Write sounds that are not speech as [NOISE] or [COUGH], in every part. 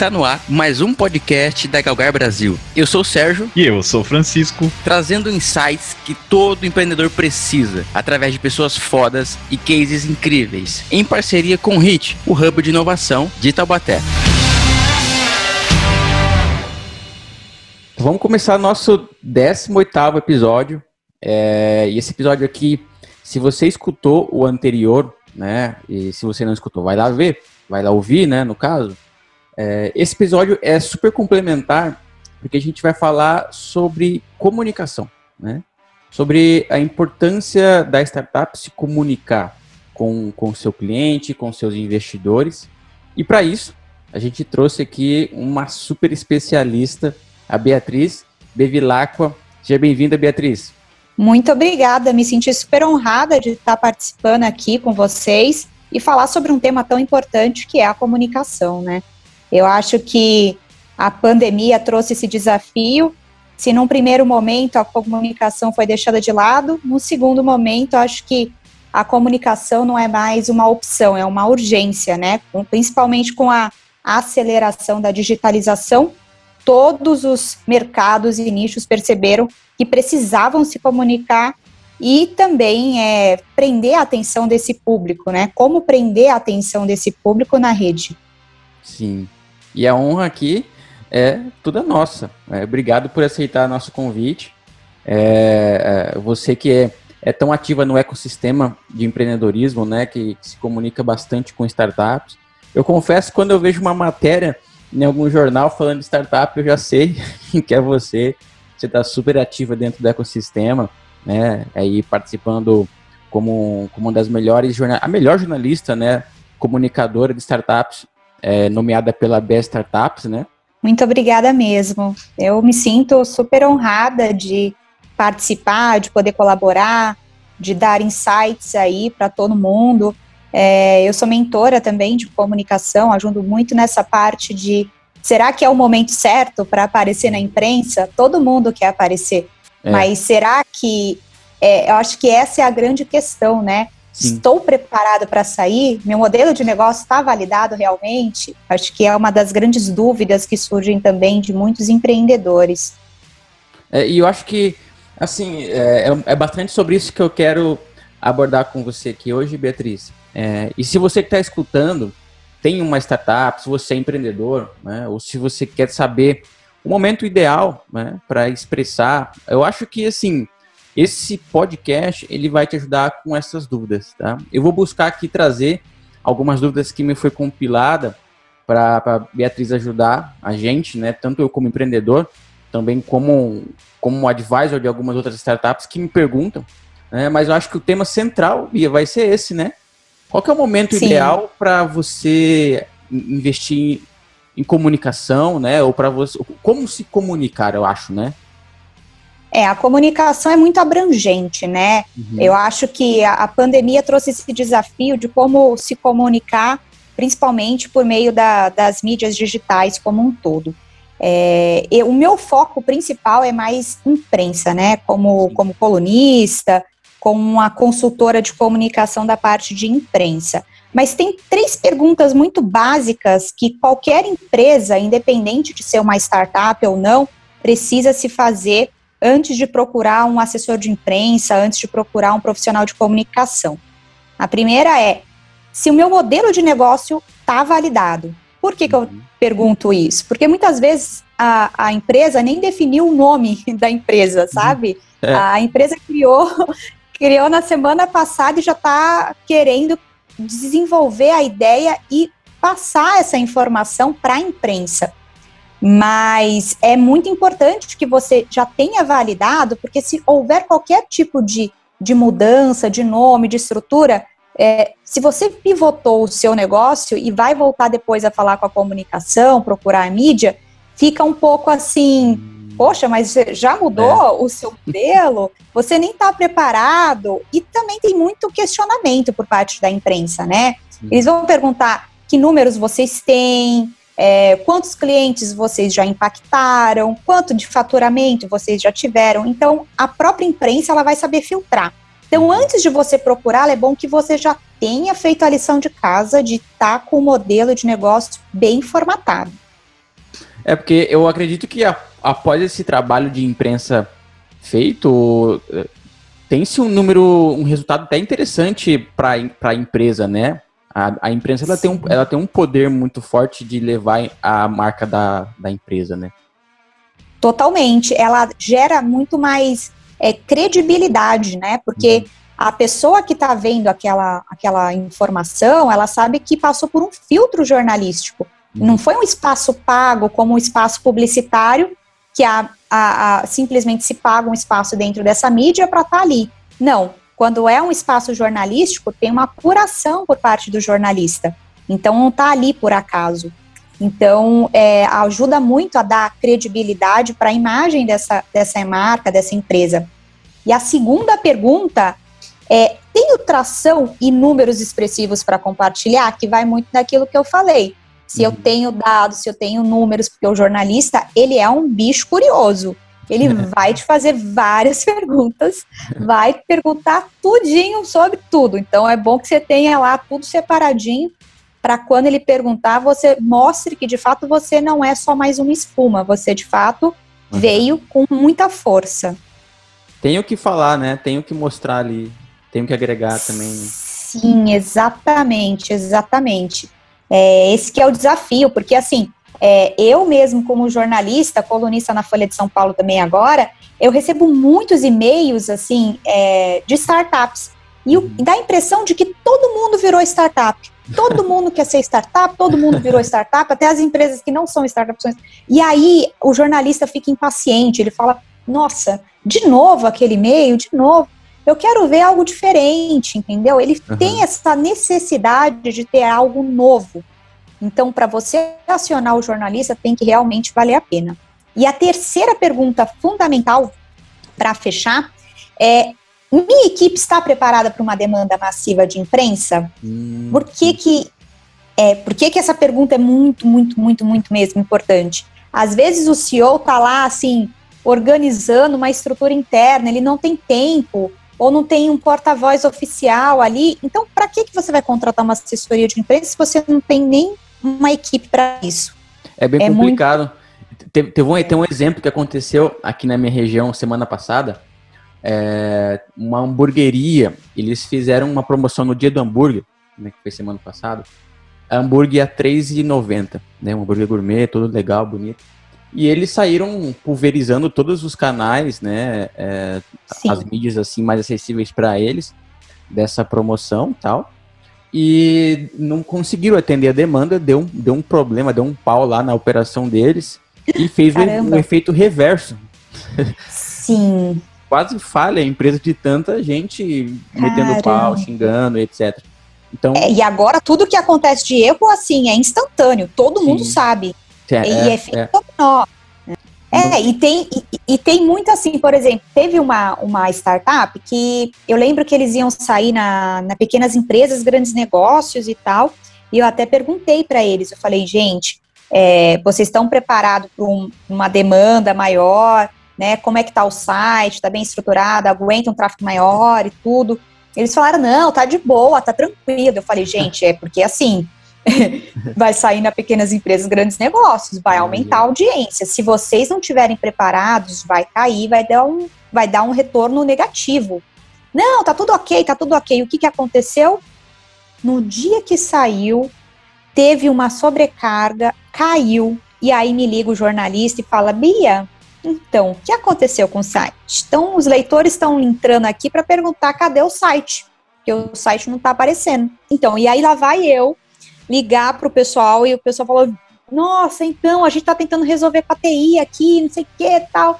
Está no ar mais um podcast da Galgar Brasil. Eu sou o Sérgio. E eu sou o Francisco. Trazendo insights que todo empreendedor precisa, através de pessoas fodas e cases incríveis, em parceria com o HIT, o Hub de Inovação de Taubaté. Vamos começar nosso 18º episódio. É, e esse episódio aqui, se você escutou o anterior, né? E se você não escutou, vai lá ver, vai lá ouvir, né? No caso. É, esse episódio é super complementar, porque a gente vai falar sobre comunicação, né? Sobre a importância da startup se comunicar com o seu cliente, com seus investidores. E para isso, a gente trouxe aqui uma super especialista, a Beatriz Bevilacqua. Seja bem-vinda, Beatriz. Muito obrigada, me senti super honrada de estar participando aqui com vocês e falar sobre um tema tão importante que é a comunicação, né? Eu acho que a pandemia trouxe esse desafio. Se num primeiro momento a comunicação foi deixada de lado, no segundo momento acho que a comunicação não é mais uma opção, é uma urgência, né? Principalmente com a aceleração da digitalização, todos os mercados e nichos perceberam que precisavam se comunicar e também é, prender a atenção desse público, né? Como prender a atenção desse público na rede. Sim. E a honra aqui é toda nossa. É, obrigado por aceitar nosso convite. É, é, você que é, é, tão ativa no ecossistema de empreendedorismo, né? Que, que se comunica bastante com startups. Eu confesso, quando eu vejo uma matéria em algum jornal falando de startup, eu já sei [LAUGHS] que é você você está super ativa dentro do ecossistema, né? Aí participando como, como uma das melhores jornalistas, a melhor jornalista, né? Comunicadora de startups, é, nomeada pela Best Startups, né? Muito obrigada mesmo. Eu me sinto super honrada de participar, de poder colaborar, de dar insights aí para todo mundo. É, eu sou mentora também de comunicação, ajudo muito nessa parte de Será que é o momento certo para aparecer na imprensa? Todo mundo quer aparecer. É. Mas será que. É, eu acho que essa é a grande questão, né? Sim. Estou preparado para sair? Meu modelo de negócio está validado realmente? Acho que é uma das grandes dúvidas que surgem também de muitos empreendedores. É, e eu acho que, assim, é, é, é bastante sobre isso que eu quero abordar com você aqui hoje, Beatriz. É, e se você que está escutando tem uma startup, se você é empreendedor, né, ou se você quer saber o momento ideal né, para expressar, eu acho que assim esse podcast ele vai te ajudar com essas dúvidas, tá? Eu vou buscar aqui trazer algumas dúvidas que me foi compilada para Beatriz ajudar a gente, né? Tanto eu como empreendedor, também como como advisor de algumas outras startups que me perguntam, né? Mas eu acho que o tema central vai ser esse, né? Qual é o momento Sim. ideal para você investir em comunicação, né? Ou para você, como se comunicar, eu acho, né? É, a comunicação é muito abrangente, né? Uhum. Eu acho que a, a, pandemia trouxe esse desafio de como se comunicar, principalmente por meio da, das mídias digitais como um todo. É, eu, o meu foco principal é mais imprensa, né? Como, como colunista, com uma consultora de comunicação da parte de imprensa. Mas tem três perguntas muito básicas que qualquer empresa, independente de ser uma startup ou não, precisa se fazer antes de procurar um assessor de imprensa, antes de procurar um profissional de comunicação. A primeira é: se o meu modelo de negócio está validado. Por que, que eu uhum. pergunto isso? Porque muitas vezes a, a empresa nem definiu o nome [LAUGHS] da empresa, sabe? É. A empresa criou [LAUGHS] criou na semana passada e já está querendo desenvolver a ideia e passar essa informação para a imprensa. Mas é muito importante que você já tenha validado, porque se houver qualquer tipo de, de mudança de nome, de estrutura, é, se você pivotou o seu negócio e vai voltar depois a falar com a comunicação, procurar a mídia, fica um pouco assim poxa, mas já mudou é. o seu modelo? Você nem está preparado. E também tem muito questionamento por parte da imprensa, né? Eles vão perguntar que números vocês têm, é, quantos clientes vocês já impactaram, quanto de faturamento vocês já tiveram. Então, a própria imprensa ela vai saber filtrar. Então, antes de você procurar, é bom que você já tenha feito a lição de casa de estar tá com o modelo de negócio bem formatado. É porque eu acredito que a, após esse trabalho de imprensa feito, eh, tem-se um número, um resultado até interessante para a empresa, né? A, a imprensa ela tem, um, ela tem um poder muito forte de levar a marca da, da empresa, né? Totalmente. Ela gera muito mais é, credibilidade, né? Porque uhum. a pessoa que está vendo aquela, aquela informação, ela sabe que passou por um filtro jornalístico. Uhum. Não foi um espaço pago como um espaço publicitário que a, a, a, simplesmente se paga um espaço dentro dessa mídia para estar tá ali. Não, quando é um espaço jornalístico, tem uma apuração por parte do jornalista. Então, não está ali por acaso. Então, é, ajuda muito a dar credibilidade para a imagem dessa, dessa marca, dessa empresa. E a segunda pergunta é: tenho tração e números expressivos para compartilhar? Que vai muito daquilo que eu falei. Se eu uhum. tenho dados, se eu tenho números, porque o jornalista, ele é um bicho curioso. Ele [LAUGHS] vai te fazer várias [LAUGHS] perguntas, vai perguntar tudinho sobre tudo. Então é bom que você tenha lá tudo separadinho para quando ele perguntar, você mostre que de fato você não é só mais uma espuma, você de fato uhum. veio com muita força. Tenho que falar, né? Tenho que mostrar ali, tenho que agregar também. Sim, exatamente, exatamente. É, esse que é o desafio, porque assim, é, eu mesmo, como jornalista, colunista na Folha de São Paulo também agora, eu recebo muitos e-mails, assim, é, de startups. E o, dá a impressão de que todo mundo virou startup. Todo mundo quer ser startup, todo mundo virou startup, até as empresas que não são startups. E aí o jornalista fica impaciente, ele fala: Nossa, de novo aquele e-mail, de novo. Eu quero ver algo diferente, entendeu? Ele uhum. tem essa necessidade de ter algo novo. Então, para você acionar o jornalista, tem que realmente valer a pena. E a terceira pergunta fundamental para fechar é: minha equipe está preparada para uma demanda massiva de imprensa? Hum. Por que que é, por que que essa pergunta é muito, muito, muito, muito mesmo importante? Às vezes o CEO está lá assim organizando uma estrutura interna, ele não tem tempo ou não tem um porta-voz oficial ali. Então, para que que você vai contratar uma assessoria de imprensa se você não tem nem uma equipe para isso. É bem é complicado. Muito... Teve, teve, um, tem um exemplo que aconteceu aqui na minha região semana passada. É, uma hamburgueria, eles fizeram uma promoção no dia do hambúrguer, né, que foi semana passada. Hambúrguer a R$3,90, né? Um hambúrguer gourmet, todo legal, bonito. E eles saíram pulverizando todos os canais, né? É, as mídias assim mais acessíveis para eles dessa promoção tal e não conseguiram atender a demanda, deu, deu um problema, deu um pau lá na operação deles e fez um, um efeito reverso. Sim. Quase falha a empresa de tanta gente Caramba. metendo pau, xingando, etc. Então, é, e agora tudo que acontece de erro, assim, é instantâneo, todo sim. mundo sabe. É, e é, é é. É, e tem, e, e, tem muito assim, por exemplo, teve uma, uma startup que eu lembro que eles iam sair na, na pequenas empresas, grandes negócios e tal, e eu até perguntei para eles, eu falei, gente, é, vocês estão preparados para um, uma demanda maior, né? Como é que tá o site? Está bem estruturado? Aguenta um tráfego maior e tudo? Eles falaram, não, tá de boa, tá tranquilo. Eu falei, gente, é porque assim, [LAUGHS] vai sair na pequenas empresas, grandes negócios, vai aumentar a audiência. Se vocês não estiverem preparados, vai cair, vai dar um, vai dar um retorno negativo. Não, tá tudo ok, tá tudo ok. O que, que aconteceu? No dia que saiu, teve uma sobrecarga, caiu, e aí me liga o jornalista e fala: Bia, então, o que aconteceu com o site? Então, os leitores estão entrando aqui para perguntar cadê o site, porque o site não está aparecendo. Então, e aí lá vai eu ligar para o pessoal e o pessoal falou: Nossa, então a gente está tentando resolver com a TI aqui, não sei o que tal.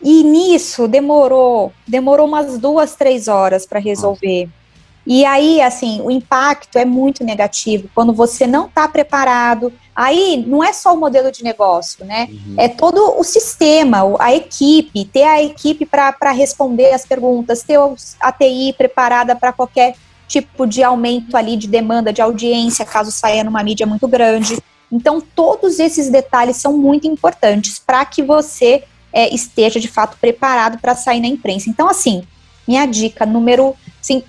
E nisso demorou, demorou umas duas, três horas para resolver. Nossa. E aí, assim, o impacto é muito negativo quando você não está preparado. Aí não é só o modelo de negócio, né? Uhum. É todo o sistema, a equipe, ter a equipe para responder as perguntas, ter a TI preparada para qualquer tipo de aumento ali de demanda de audiência, caso saia numa mídia muito grande. Então, todos esses detalhes são muito importantes para que você é, esteja de fato preparado para sair na imprensa. Então, assim, minha dica número assim,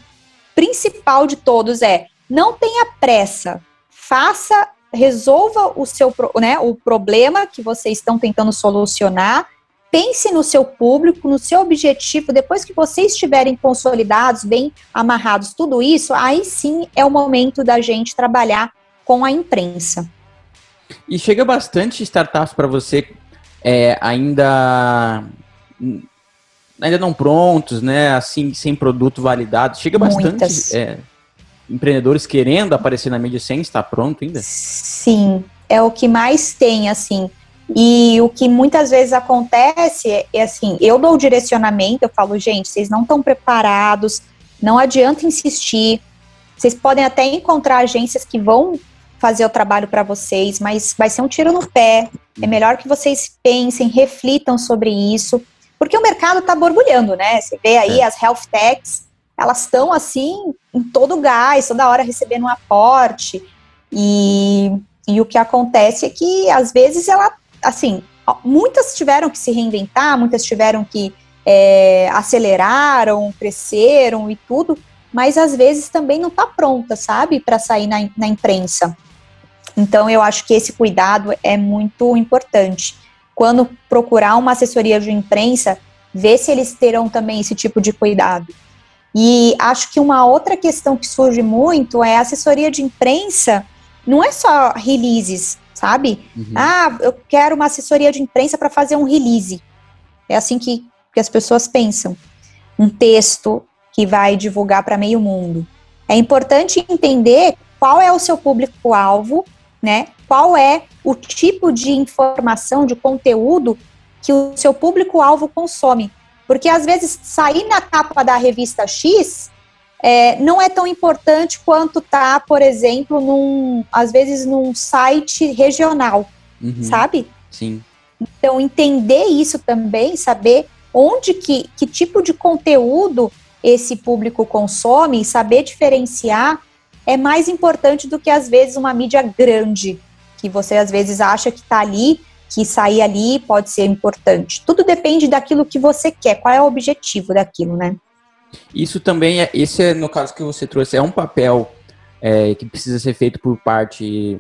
principal de todos é: não tenha pressa, faça resolva o seu né, o problema que vocês estão tentando solucionar. Pense no seu público, no seu objetivo. Depois que vocês estiverem consolidados, bem amarrados, tudo isso, aí sim é o momento da gente trabalhar com a imprensa. E chega bastante startups para você é, ainda ainda não prontos, né? Assim, sem produto validado. Chega bastante é, empreendedores querendo aparecer na mídia sem estar pronto ainda? Sim, é o que mais tem, assim. E o que muitas vezes acontece é, é assim, eu dou o direcionamento, eu falo, gente, vocês não estão preparados, não adianta insistir. Vocês podem até encontrar agências que vão fazer o trabalho para vocês, mas vai ser um tiro no pé. É melhor que vocês pensem, reflitam sobre isso, porque o mercado está borbulhando, né? Você vê aí é. as health techs, elas estão assim em todo gás, toda hora recebendo um aporte. E, e o que acontece é que às vezes ela, assim, muitas tiveram que se reinventar, muitas tiveram que é, aceleraram, cresceram e tudo, mas às vezes também não está pronta, sabe, para sair na, na imprensa. Então, eu acho que esse cuidado é muito importante. Quando procurar uma assessoria de imprensa, ver se eles terão também esse tipo de cuidado. E acho que uma outra questão que surge muito é a assessoria de imprensa, não é só releases, sabe? Uhum. Ah, eu quero uma assessoria de imprensa para fazer um release. É assim que, que as pessoas pensam. Um texto que vai divulgar para meio mundo. É importante entender qual é o seu público-alvo né? Qual é o tipo de informação, de conteúdo que o seu público-alvo consome. Porque às vezes sair na capa da revista X é, não é tão importante quanto tá, por exemplo, num, às vezes num site regional, uhum. sabe? Sim. Então, entender isso também, saber onde que, que tipo de conteúdo esse público consome, saber diferenciar é mais importante do que às vezes uma mídia grande, que você às vezes acha que está ali, que sair ali pode ser importante. Tudo depende daquilo que você quer, qual é o objetivo daquilo, né? Isso também é, esse é, no caso que você trouxe, é um papel é, que precisa ser feito por parte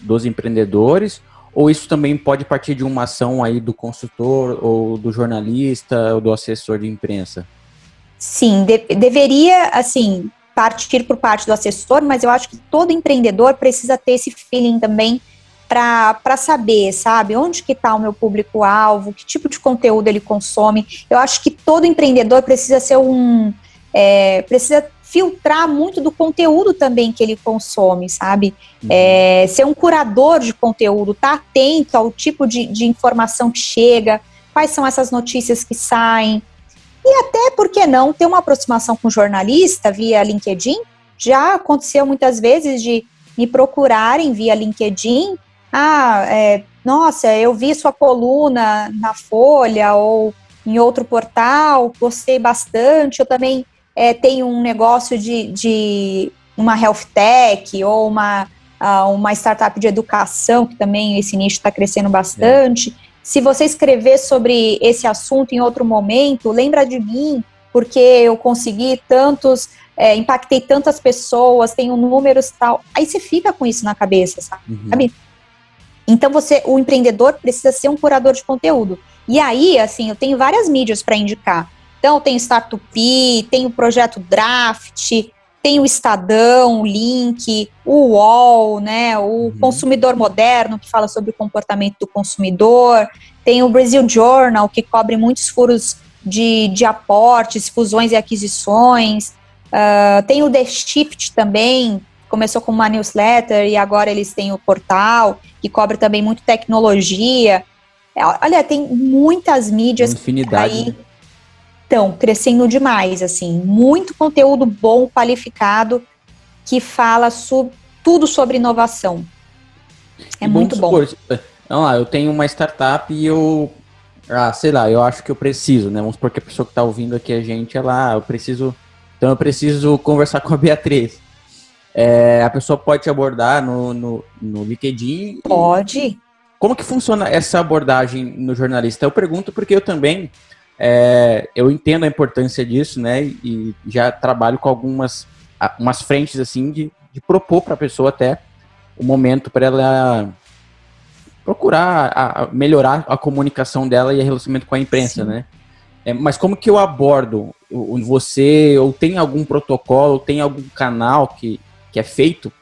dos empreendedores, ou isso também pode partir de uma ação aí do consultor, ou do jornalista, ou do assessor de imprensa? Sim, de, deveria, assim, partir por parte do assessor, mas eu acho que todo empreendedor precisa ter esse feeling também para saber, sabe, onde que está o meu público-alvo, que tipo de conteúdo ele consome. Eu acho que todo empreendedor precisa ser um. É, precisa filtrar muito do conteúdo também que ele consome, sabe? Uhum. É, ser um curador de conteúdo, estar tá atento ao tipo de, de informação que chega, quais são essas notícias que saem, e até, por que não, ter uma aproximação com jornalista via LinkedIn. Já aconteceu muitas vezes de me procurarem via LinkedIn. Ah, é, nossa, eu vi sua coluna na Folha ou em outro portal, gostei bastante. Eu também é, tenho um negócio de, de uma health tech ou uma, uh, uma startup de educação, que também esse nicho está crescendo bastante. É. Se você escrever sobre esse assunto em outro momento, lembra de mim, porque eu consegui tantos, é, impactei tantas pessoas, tenho números tal. Aí você fica com isso na cabeça, sabe? Uhum. Então você, o empreendedor precisa ser um curador de conteúdo. E aí, assim, eu tenho várias mídias para indicar. Então, eu tenho Startup, tenho o projeto Draft, tem o Estadão, o Link, o UOL, né, o uhum. Consumidor Moderno, que fala sobre o comportamento do consumidor, tem o Brazil Journal, que cobre muitos furos de, de aportes, fusões e aquisições, uh, tem o The Shift também, começou com uma newsletter e agora eles têm o portal, que cobre também muito tecnologia. É, olha, tem muitas mídias Infinidade. aí. Né? estão crescendo demais, assim, muito conteúdo bom, qualificado, que fala sobre, tudo sobre inovação. É e muito bom. Supor, vamos lá, eu tenho uma startup e eu, ah, sei lá, eu acho que eu preciso, né? Vamos supor que a pessoa que está ouvindo aqui a gente, ela, eu preciso, então eu preciso conversar [LAUGHS] com a Beatriz. É, a pessoa pode te abordar no, no, no LinkedIn? Pode. Como que funciona essa abordagem no jornalista? Eu pergunto porque eu também é, eu entendo a importância disso, né? E já trabalho com algumas umas frentes assim de, de propor para a pessoa até o momento para ela procurar a, a melhorar a comunicação dela e o relacionamento com a imprensa, Sim. né? É, mas como que eu abordo você, ou tem algum protocolo, tem algum canal que, que é feito?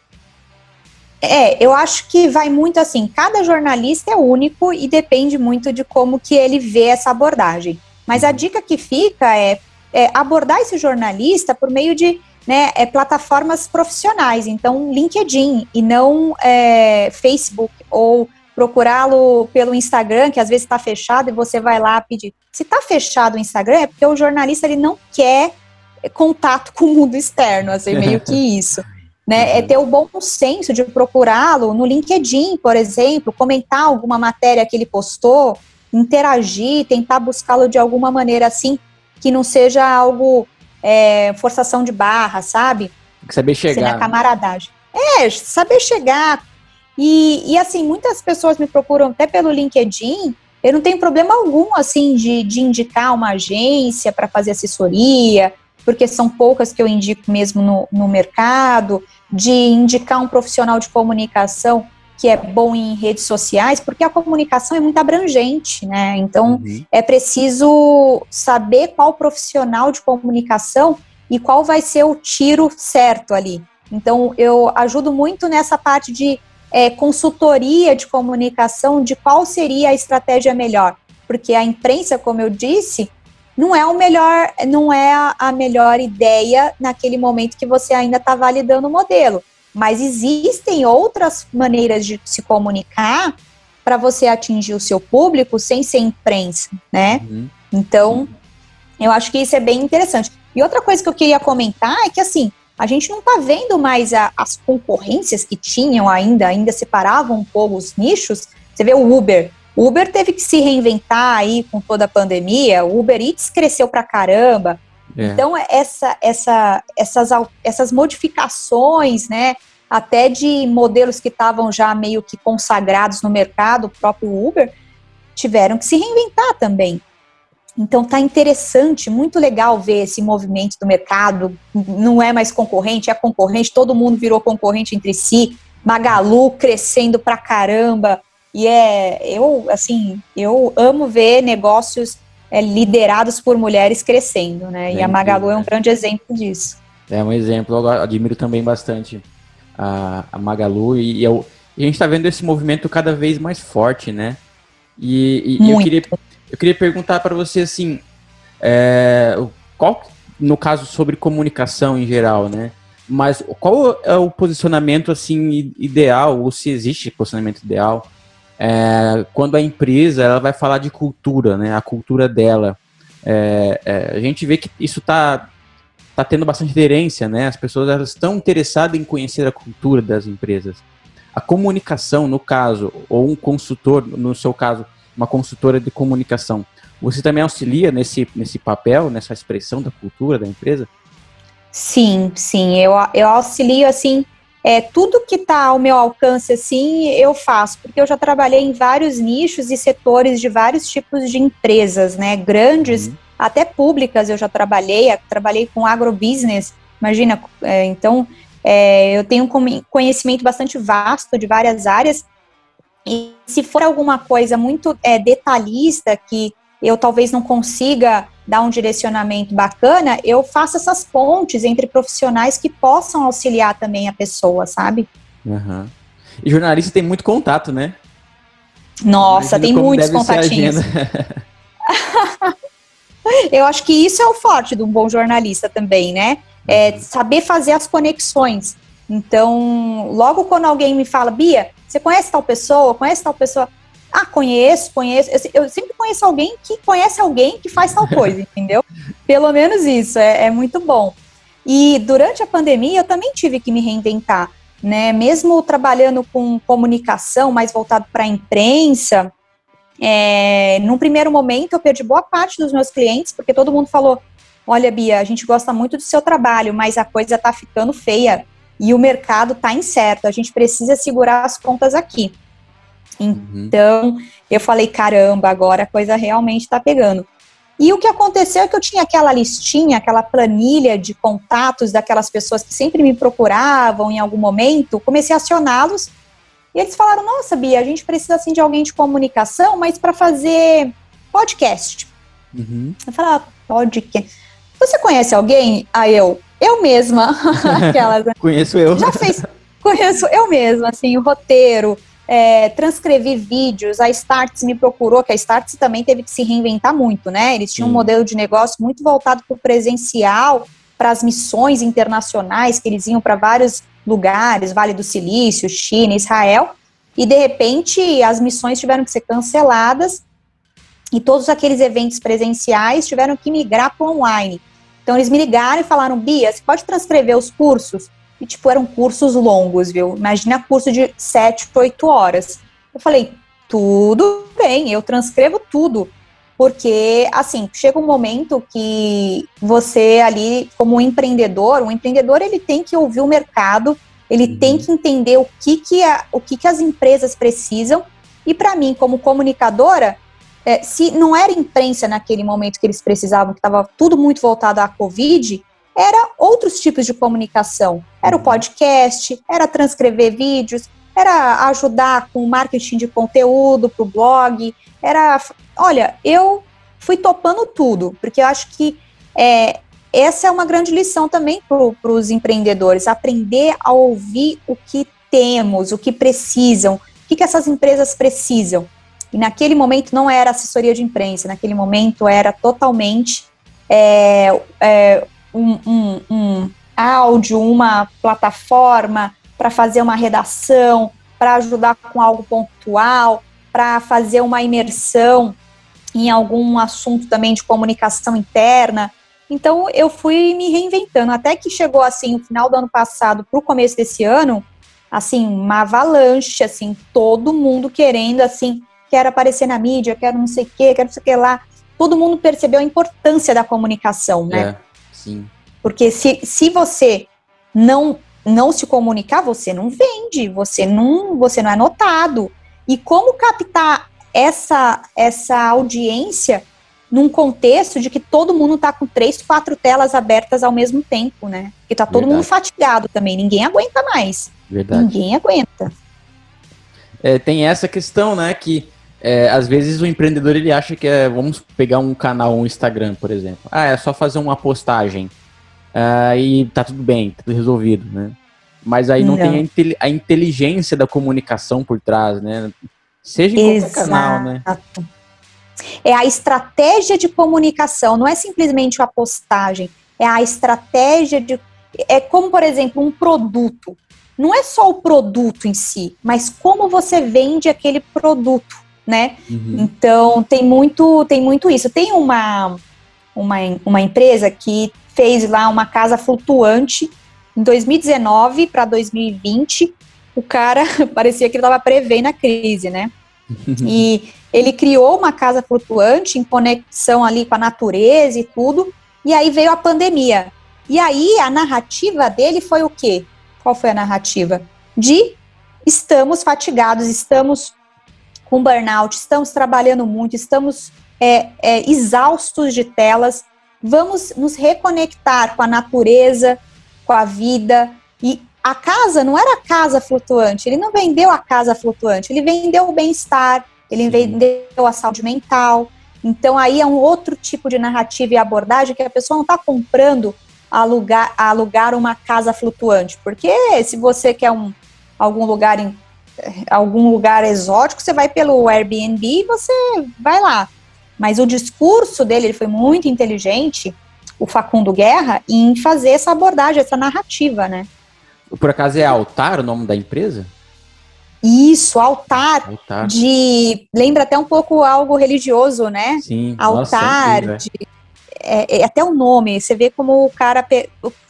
É, eu acho que vai muito assim, cada jornalista é único e depende muito de como que ele vê essa abordagem. Mas a uhum. dica que fica é, é abordar esse jornalista por meio de né, é, plataformas profissionais, então LinkedIn e não é, Facebook ou procurá-lo pelo Instagram, que às vezes está fechado, e você vai lá pedir. Se está fechado o Instagram, é porque o jornalista ele não quer contato com o mundo externo, assim, meio que [LAUGHS] isso. Né, é ter o bom senso de procurá-lo no LinkedIn, por exemplo, comentar alguma matéria que ele postou, interagir, tentar buscá-lo de alguma maneira assim, que não seja algo é, forçação de barra, sabe? Saber chegar. Ser na né? camaradagem. É, saber chegar, e, e assim, muitas pessoas me procuram até pelo LinkedIn. Eu não tenho problema algum, assim, de, de indicar uma agência para fazer assessoria, porque são poucas que eu indico mesmo no, no mercado, de indicar um profissional de comunicação que é bom em redes sociais, porque a comunicação é muito abrangente, né? Então uhum. é preciso saber qual profissional de comunicação e qual vai ser o tiro certo ali. Então eu ajudo muito nessa parte de é, consultoria de comunicação de qual seria a estratégia melhor, porque a imprensa, como eu disse, não é o melhor, não é a melhor ideia naquele momento que você ainda está validando o modelo. Mas existem outras maneiras de se comunicar para você atingir o seu público sem ser imprensa, né? Uhum. Então, eu acho que isso é bem interessante. E outra coisa que eu queria comentar é que assim, a gente não está vendo mais a, as concorrências que tinham ainda, ainda separavam um pouco os nichos. Você vê o Uber. O Uber teve que se reinventar aí com toda a pandemia. O Uber Eats cresceu pra caramba. É. Então, essa, essa, essas, essas modificações, né, até de modelos que estavam já meio que consagrados no mercado, o próprio Uber, tiveram que se reinventar também. Então tá interessante, muito legal ver esse movimento do mercado. Não é mais concorrente, é concorrente, todo mundo virou concorrente entre si. Magalu crescendo pra caramba. E é, eu, assim, eu amo ver negócios é, liderados por mulheres crescendo, né? e a Magalu é um grande exemplo disso. É um exemplo, eu admiro também bastante a, a Magalu e, eu, a gente está vendo esse movimento cada vez mais forte, né? E, e eu queria eu queria perguntar para você assim, é, qual, no caso sobre comunicação em geral, né? Mas qual é o posicionamento assim ideal, ou se existe posicionamento ideal, é, quando a empresa ela vai falar de cultura, né? A cultura dela. É, é, a gente vê que isso está tá tendo bastante aderência, né? As pessoas elas estão interessadas em conhecer a cultura das empresas. A comunicação, no caso, ou um consultor, no seu caso, uma consultora de comunicação. Você também auxilia nesse, nesse papel, nessa expressão da cultura da empresa? Sim, sim. Eu, eu auxilio, assim, é, tudo que está ao meu alcance, assim, eu faço, porque eu já trabalhei em vários nichos e setores de vários tipos de empresas, né? Grandes, uhum. até públicas eu já trabalhei, trabalhei com agrobusiness, imagina, é, então é, eu tenho um conhecimento bastante vasto de várias áreas e se for alguma coisa muito é, detalhista que eu talvez não consiga dar um direcionamento bacana, eu faço essas pontes entre profissionais que possam auxiliar também a pessoa, sabe? Uhum. E jornalista tem muito contato, né? Nossa, tem muitos contatinhos. [LAUGHS] eu acho que isso é o forte de um bom jornalista também, né? É uhum. saber fazer as conexões. Então, logo quando alguém me fala, Bia, você conhece tal pessoa? Conhece tal pessoa? Ah, conheço, conheço. Eu, eu sempre conheço alguém que conhece alguém que faz tal coisa, [LAUGHS] entendeu? Pelo menos isso, é, é muito bom. E durante a pandemia eu também tive que me reinventar, né? Mesmo trabalhando com comunicação mais voltado para a imprensa, é, num primeiro momento eu perdi boa parte dos meus clientes, porque todo mundo falou: olha, Bia, a gente gosta muito do seu trabalho, mas a coisa tá ficando feia e o mercado está incerto, a gente precisa segurar as pontas aqui. Então, uhum. eu falei, caramba, agora a coisa realmente está pegando. E o que aconteceu é que eu tinha aquela listinha, aquela planilha de contatos daquelas pessoas que sempre me procuravam em algum momento, comecei a acioná-los E eles falaram: Nossa, Bia, a gente precisa assim de alguém de comunicação, mas para fazer podcast. Uhum. Eu falei: ah, podcast. Você conhece alguém? Aí eu, eu mesma. [LAUGHS] Aquelas, né? Conheço eu. Já fez. Conheço eu mesma, assim, o roteiro, é, transcrevi vídeos, a Starts me procurou, que a Starts também teve que se reinventar muito, né? Eles tinham Sim. um modelo de negócio muito voltado para o presencial, para as missões internacionais, que eles iam para vários lugares, Vale do Silício, China, Israel, e de repente as missões tiveram que ser canceladas e todos aqueles eventos presenciais tiveram que migrar para online. Então eles me ligaram e falaram: Bia, você pode transcrever os cursos? E tipo, eram cursos longos, viu? Imagina curso de 7, 8 horas. Eu falei: tudo bem, eu transcrevo tudo. Porque, assim, chega um momento que você ali, como empreendedor, o empreendedor ele tem que ouvir o mercado, ele uhum. tem que entender o que, que, a, o que, que as empresas precisam. E para mim, como comunicadora, é, se não era imprensa naquele momento que eles precisavam, que estava tudo muito voltado à Covid, era outros tipos de comunicação. Era o uhum. podcast, era transcrever vídeos, era ajudar com marketing de conteúdo para o blog, era Olha, eu fui topando tudo, porque eu acho que é, essa é uma grande lição também para os empreendedores, aprender a ouvir o que temos, o que precisam, o que, que essas empresas precisam. E naquele momento não era assessoria de imprensa, naquele momento era totalmente é, é, um, um, um áudio, uma plataforma para fazer uma redação, para ajudar com algo pontual, para fazer uma imersão em algum assunto também de comunicação interna. Então eu fui me reinventando, até que chegou assim o final do ano passado para o começo desse ano, assim, uma avalanche, assim, todo mundo querendo, assim, quero aparecer na mídia, quero não sei o quê, quero não sei o que lá. Todo mundo percebeu a importância da comunicação, né? É, sim. Porque se, se você não não se comunicar, você não vende, você não, você não é notado. E como captar essa, essa audiência num contexto de que todo mundo está com três, quatro telas abertas ao mesmo tempo, né? Que tá todo Verdade. mundo fatigado também, ninguém aguenta mais. Verdade. Ninguém aguenta. É, tem essa questão, né, que é, às vezes o empreendedor ele acha que é, vamos pegar um canal, um Instagram, por exemplo. Ah, é só fazer uma postagem ah, e tá tudo bem, tá tudo resolvido, né? Mas aí não, não. tem a, inteligência da comunicação por trás, né? Seja em Exato. qualquer canal, né? É a estratégia de comunicação, não é simplesmente a postagem, é a estratégia de. É como, por exemplo, um produto. Não é só o produto em si, mas como você vende aquele produto, né? Uhum. Então tem muito, tem muito isso. Tem uma, uma, uma empresa que fez lá uma casa flutuante em 2019 para 2020 o cara [LAUGHS] parecia que ele estava prevendo a crise, né? [LAUGHS] e ele criou uma casa flutuante em conexão ali com a natureza e tudo, e aí veio a pandemia. E aí a narrativa dele foi o quê? Qual foi a narrativa? De estamos fatigados, estamos com burnout, estamos trabalhando muito, estamos é, é, exaustos de telas, vamos nos reconectar com a natureza, com a vida, e a casa não era a casa flutuante, ele não vendeu a casa flutuante, ele vendeu o bem-estar, ele Sim. vendeu a saúde mental. Então aí é um outro tipo de narrativa e abordagem que a pessoa não está comprando alugar, alugar uma casa flutuante, porque se você quer um, algum lugar em algum lugar exótico, você vai pelo Airbnb e você vai lá. Mas o discurso dele ele foi muito inteligente, o Facundo Guerra, em fazer essa abordagem, essa narrativa, né? Por acaso é Altar o nome da empresa? Isso, altar, altar. de. Lembra até um pouco algo religioso, né? Sim. Altar. Nossa, de, é, é, até o nome, você vê como o cara.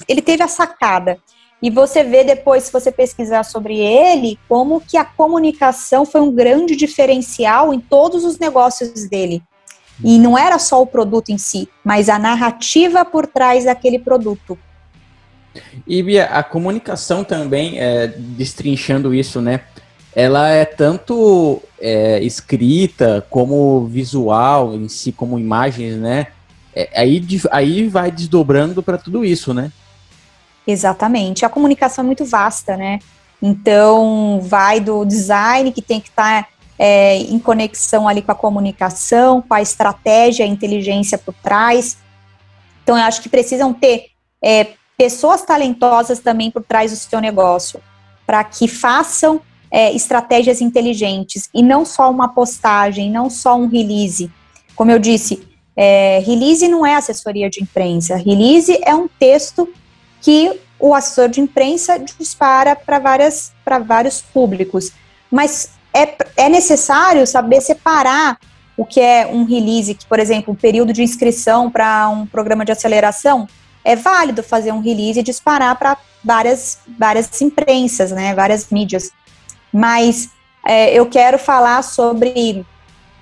Ele teve a sacada. E você vê depois, se você pesquisar sobre ele, como que a comunicação foi um grande diferencial em todos os negócios dele. E não era só o produto em si, mas a narrativa por trás daquele produto. E Bia, a comunicação também, é, destrinchando isso, né? Ela é tanto é, escrita como visual em si, como imagens, né? É, aí, aí vai desdobrando para tudo isso, né? Exatamente. A comunicação é muito vasta, né? Então, vai do design, que tem que estar tá, é, em conexão ali com a comunicação, com a estratégia, a inteligência por trás. Então, eu acho que precisam ter é, pessoas talentosas também por trás do seu negócio, para que façam é, estratégias inteligentes e não só uma postagem, não só um release. Como eu disse, é, release não é assessoria de imprensa, release é um texto que o assessor de imprensa dispara para vários públicos. Mas é, é necessário saber separar o que é um release, que, por exemplo, o período de inscrição para um programa de aceleração, é válido fazer um release e disparar para várias, várias imprensas, né, várias mídias. Mas é, eu quero falar sobre,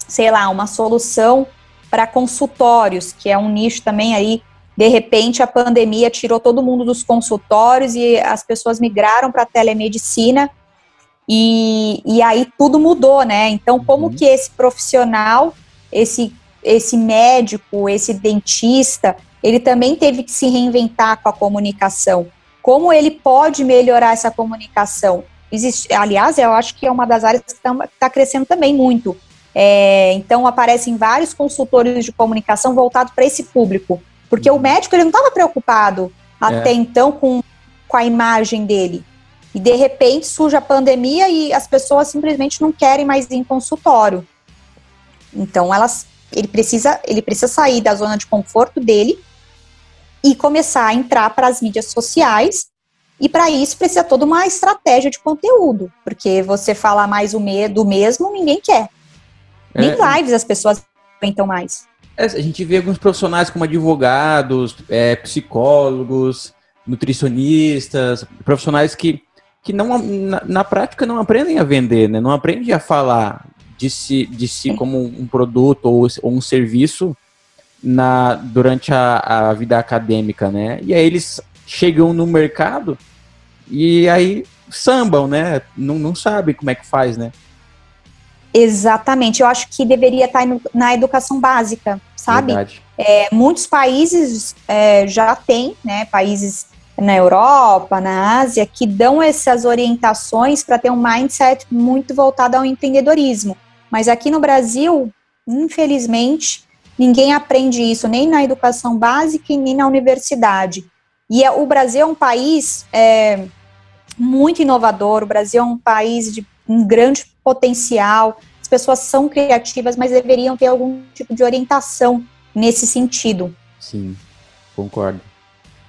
sei lá, uma solução para consultórios, que é um nicho também aí de repente a pandemia tirou todo mundo dos consultórios e as pessoas migraram para a telemedicina e, e aí tudo mudou, né? Então, como uhum. que esse profissional, esse, esse médico, esse dentista, ele também teve que se reinventar com a comunicação? Como ele pode melhorar essa comunicação? Existe, aliás, eu acho que é uma das áreas que está tá crescendo também muito. É, então, aparecem vários consultores de comunicação voltados para esse público porque o médico ele não estava preocupado é. até então com, com a imagem dele. E de repente surge a pandemia e as pessoas simplesmente não querem mais ir em consultório. Então elas, ele precisa, ele precisa sair da zona de conforto dele e começar a entrar para as mídias sociais. E para isso precisa toda uma estratégia de conteúdo, porque você falar mais o me do mesmo, ninguém quer. Nem é. lives as pessoas aguentam mais. É, a gente vê alguns profissionais como advogados, é, psicólogos, nutricionistas, profissionais que, que não, na, na, prática não aprendem a vender, né? não aprendem a falar de si, de si como um produto ou, ou um serviço na, durante a, a vida acadêmica, né? E aí eles chegam no mercado e aí sambam, né? Não, não sabe como é que faz, né? Exatamente, eu acho que deveria estar na educação básica, sabe? É, muitos países é, já têm, né, países na Europa, na Ásia, que dão essas orientações para ter um mindset muito voltado ao empreendedorismo. Mas aqui no Brasil, infelizmente, ninguém aprende isso, nem na educação básica e nem na universidade. E é, o Brasil é um país é, muito inovador, o Brasil é um país de um grande potencial, as pessoas são criativas, mas deveriam ter algum tipo de orientação nesse sentido. Sim, concordo.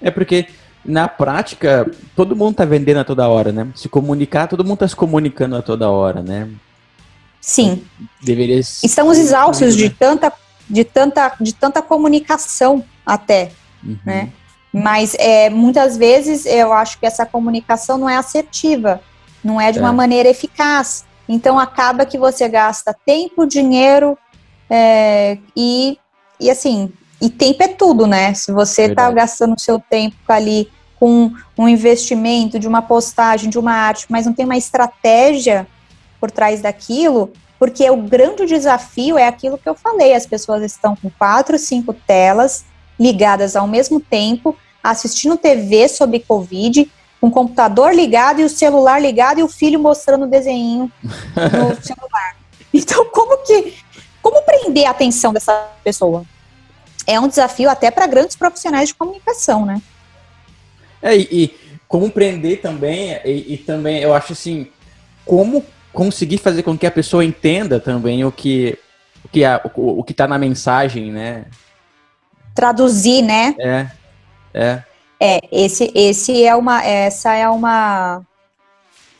É porque na prática, todo mundo está vendendo a toda hora, né? Se comunicar, todo mundo está se comunicando a toda hora, né? Sim. Deveria Estamos exaustos de tanta, de tanta, de tanta comunicação até, uhum. né? Mas é, muitas vezes eu acho que essa comunicação não é assertiva, não é de é. uma maneira eficaz. Então acaba que você gasta tempo, dinheiro é, e, e assim, e tempo é tudo, né? Se você está gastando seu tempo ali com um investimento de uma postagem, de uma arte, mas não tem uma estratégia por trás daquilo, porque o grande desafio é aquilo que eu falei, as pessoas estão com quatro, cinco telas ligadas ao mesmo tempo, assistindo TV sobre Covid, com o computador ligado e o celular ligado e o filho mostrando o desenho no [LAUGHS] celular. Então, como que. Como prender a atenção dessa pessoa? É um desafio até para grandes profissionais de comunicação, né? É, e, e como prender também, e, e, também eu acho assim, como conseguir fazer com que a pessoa entenda também o que o que a, o, o que está na mensagem, né? Traduzir, né? É, é. É, esse, esse é uma, essa é uma,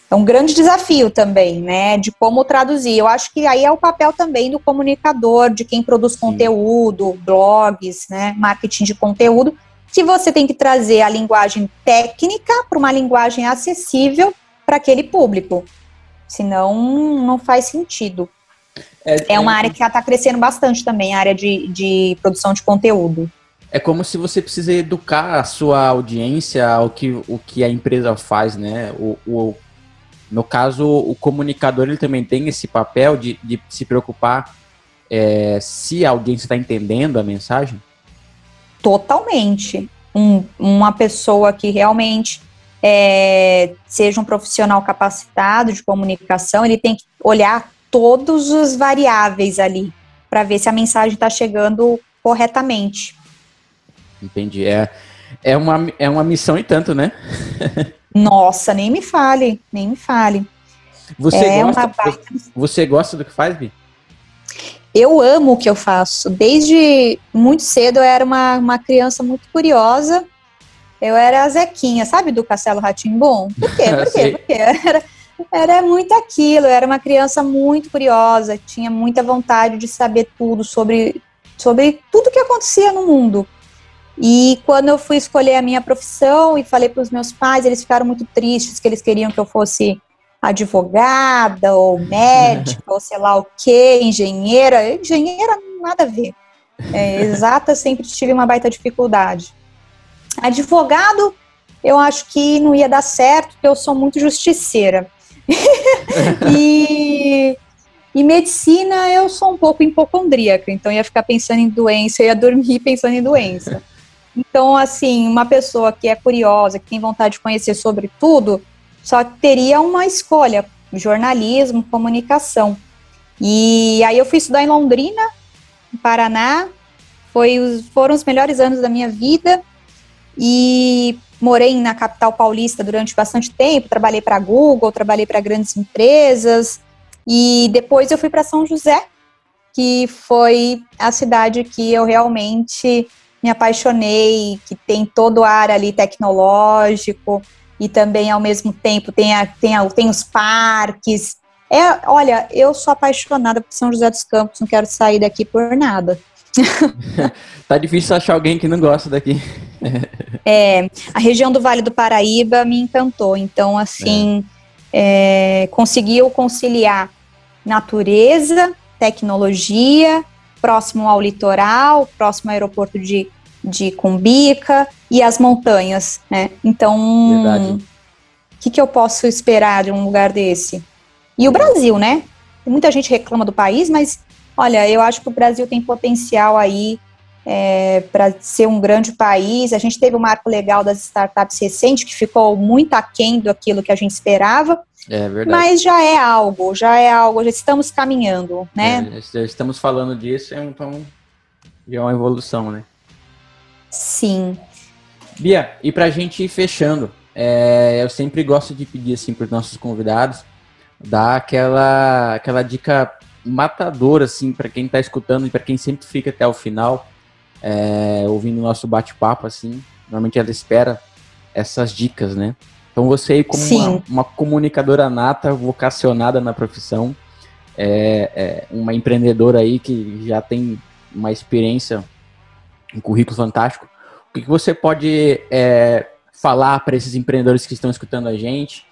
é um grande desafio também, né, de como traduzir. Eu acho que aí é o papel também do comunicador, de quem produz Sim. conteúdo, blogs, né, marketing de conteúdo, que você tem que trazer a linguagem técnica para uma linguagem acessível para aquele público. Senão, não faz sentido. É, é uma é... área que está crescendo bastante também, a área de, de produção de conteúdo é como se você precisa educar a sua audiência ao que, o que a empresa faz, né? O, o, no caso, o comunicador ele também tem esse papel de, de se preocupar é, se a audiência está entendendo a mensagem? Totalmente. Um, uma pessoa que realmente é, seja um profissional capacitado de comunicação, ele tem que olhar todos os variáveis ali para ver se a mensagem está chegando corretamente. Entendi. É, é, uma, é uma missão e tanto, né? [LAUGHS] Nossa, nem me fale, nem me fale. Você, é gosta, você gosta do que faz, Bi? Eu amo o que eu faço. Desde muito cedo eu era uma, uma criança muito curiosa. Eu era a Zequinha, sabe, do Castelo Ratimbom? Por quê? [LAUGHS] Por quê? Porque [LAUGHS] era, era muito aquilo. Eu era uma criança muito curiosa, tinha muita vontade de saber tudo sobre, sobre tudo que acontecia no mundo. E quando eu fui escolher a minha profissão e falei para os meus pais, eles ficaram muito tristes, que eles queriam que eu fosse advogada ou médica ou sei lá o que, engenheira. Engenheira nada a ver. É, [LAUGHS] exata sempre tive uma baita dificuldade. Advogado, eu acho que não ia dar certo, porque eu sou muito justiceira. [LAUGHS] e, e medicina, eu sou um pouco hipocondríaca, então ia ficar pensando em doença, ia dormir [LAUGHS] pensando em doença. Então, assim, uma pessoa que é curiosa, que tem vontade de conhecer sobre tudo, só teria uma escolha: jornalismo, comunicação. E aí eu fui estudar em Londrina, no Paraná. Foi foram os melhores anos da minha vida. E morei na capital paulista durante bastante tempo. Trabalhei para Google, trabalhei para grandes empresas. E depois eu fui para São José, que foi a cidade que eu realmente me apaixonei, que tem todo o ar ali tecnológico e também ao mesmo tempo tem, a, tem, a, tem os parques. É, olha, eu sou apaixonada por São José dos Campos, não quero sair daqui por nada. [LAUGHS] tá difícil achar alguém que não gosta daqui. [LAUGHS] é, a região do Vale do Paraíba me encantou, então assim é. É, conseguiu conciliar natureza, tecnologia, próximo ao litoral, próximo ao aeroporto de de Cumbica e as montanhas, né? Então, o que, que eu posso esperar de um lugar desse? E o Brasil, né? Muita gente reclama do país, mas olha, eu acho que o Brasil tem potencial aí é, para ser um grande país. A gente teve o um marco legal das startups recente, que ficou muito aquém do aquilo que a gente esperava. É verdade. Mas já é algo, já é algo, já estamos caminhando, né? É, já estamos falando disso, então já é uma evolução, né? Sim. Bia, e para a gente ir fechando, é, eu sempre gosto de pedir assim para os nossos convidados dar aquela, aquela dica matadora assim para quem está escutando e para quem sempre fica até o final é, ouvindo o nosso bate-papo assim. Normalmente ela espera essas dicas, né? Então você aí como uma, uma, comunicadora nata, vocacionada na profissão, é, é uma empreendedora aí que já tem uma experiência um currículo fantástico. O que, você pode é, falar para esses empreendedores que estão escutando a gente,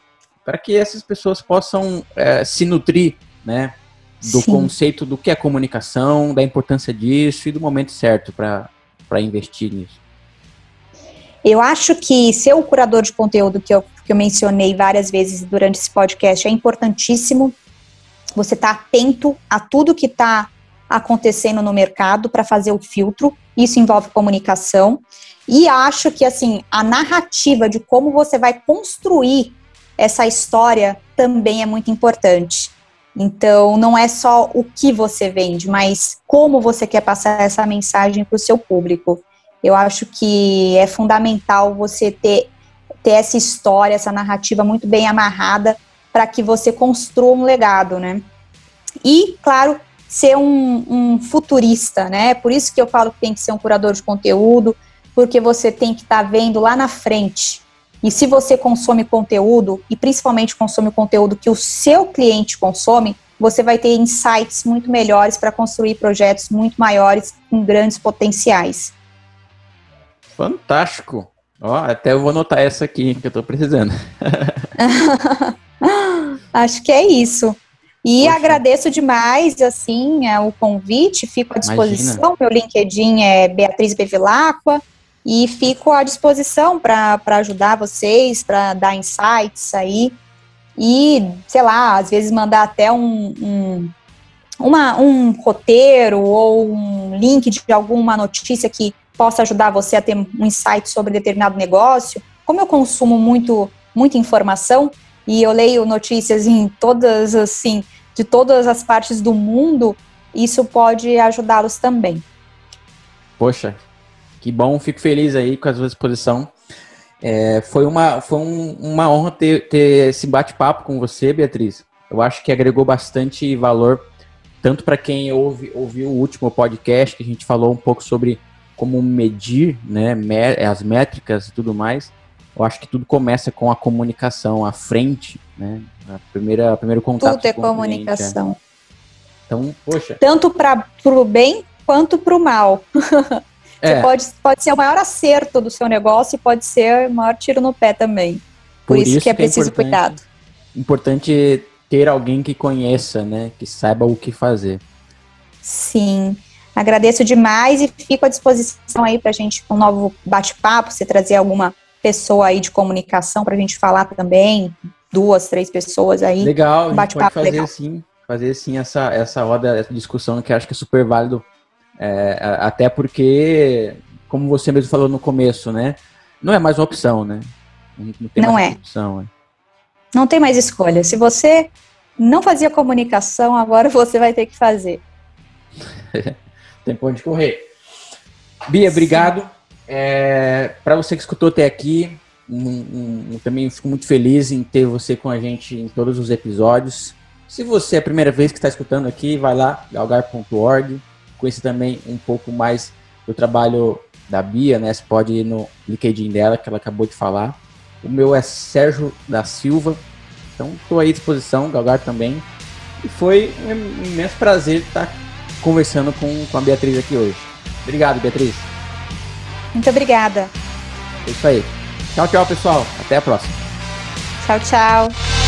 para que essas pessoas possam é, se nutrir, né, do Sim. conceito do que é comunicação, da importância disso e do momento certo para investir nisso? Eu acho que ser o curador de conteúdo que eu, que eu mencionei várias vezes durante esse podcast é importantíssimo. Você está atento a tudo que está acontecendo no mercado para fazer o filtro. Isso envolve comunicação. E acho que assim, a narrativa de como você vai construir essa história também é muito importante. Então, não é só o que você vende, mas como você quer passar essa mensagem para o seu público. Eu acho que é fundamental você ter, ter essa história, essa narrativa muito bem amarrada para que você construa um legado, né? E, claro, ser um, um, futurista, né? Por isso que eu falo que tem que ser um curador de conteúdo, porque você tem que estar tá vendo lá na frente. E se você consome conteúdo, e principalmente consome conteúdo que o seu cliente consome, você vai ter insights muito melhores para construir projetos muito maiores com grandes potenciais. Fantástico! Ó, até eu vou anotar essa aqui que eu estou precisando. [LAUGHS] [LAUGHS] Acho que é isso. E Poxa. agradeço demais, assim, é, o convite, fico à disposição. Imagina. Meu LinkedIn é Beatriz Bevilacqua e fico à disposição para ajudar vocês, para dar insights aí. E, sei lá, às vezes mandar até um, um, uma, um roteiro ou um link de alguma notícia que possa ajudar você a ter um insight sobre determinado negócio. Como eu consumo muito muita informação e eu leio notícias em todas assim, de todas as partes do mundo, isso pode ajudá-los também. Poxa, que bom, fico feliz aí com a sua exposição. É, foi uma, foi um, uma honra ter, ter esse bate-papo com você, Beatriz. Eu acho que agregou bastante valor, tanto para quem ouve, ouviu o último podcast, que a gente falou um pouco sobre como medir né, as métricas e tudo mais. Eu acho que tudo começa com a comunicação, a frente, né? A primeira, primeiro contato. Tudo é comunicação. Cliente, é. Então, poxa. Tanto para o bem quanto para o mal. [LAUGHS] É. pode, pode ser o maior acerto do seu negócio e pode ser o maior tiro no pé também. Por, Por isso, isso, que é, que é preciso cuidado. Importante ter alguém que conheça, né? Que saiba o que fazer. Sim. Agradeço demais e fico à disposição aí para a gente um novo bate-papo, se trazer alguma pessoa aí de comunicação para a gente falar também, duas, três pessoas aí. Legal, um bate-papo fazer legal. sim, fazer sim essa, essa roda, essa discussão que acho que é super válido é, até porque, como você mesmo falou no começo, né? Não é mais uma opção, né? Não, não é. Opção, é. Não tem mais escolha. Se você não fazia comunicação, agora [LAUGHS] você vai ter que fazer. [LAUGHS] tem pra onde correr. Bia, Sim. obrigado. É, Para você que escutou até aqui, um, um, também fico muito feliz em ter você com a gente em todos os episódios. Se você é a primeira vez que está escutando aqui, vai lá, galgar.org conhecer também um pouco mais do trabalho da Bia, né? Você pode ir no LinkedIn dela, que ela acabou de falar. O meu é Sérgio da Silva. Então, estou aí à disposição, Galgar também. E foi um imenso prazer estar conversando com, com a Beatriz aqui hoje. Obrigado, Beatriz. Muito obrigada. É isso aí. Tchau, tchau, pessoal. Até a próxima. Tchau, tchau.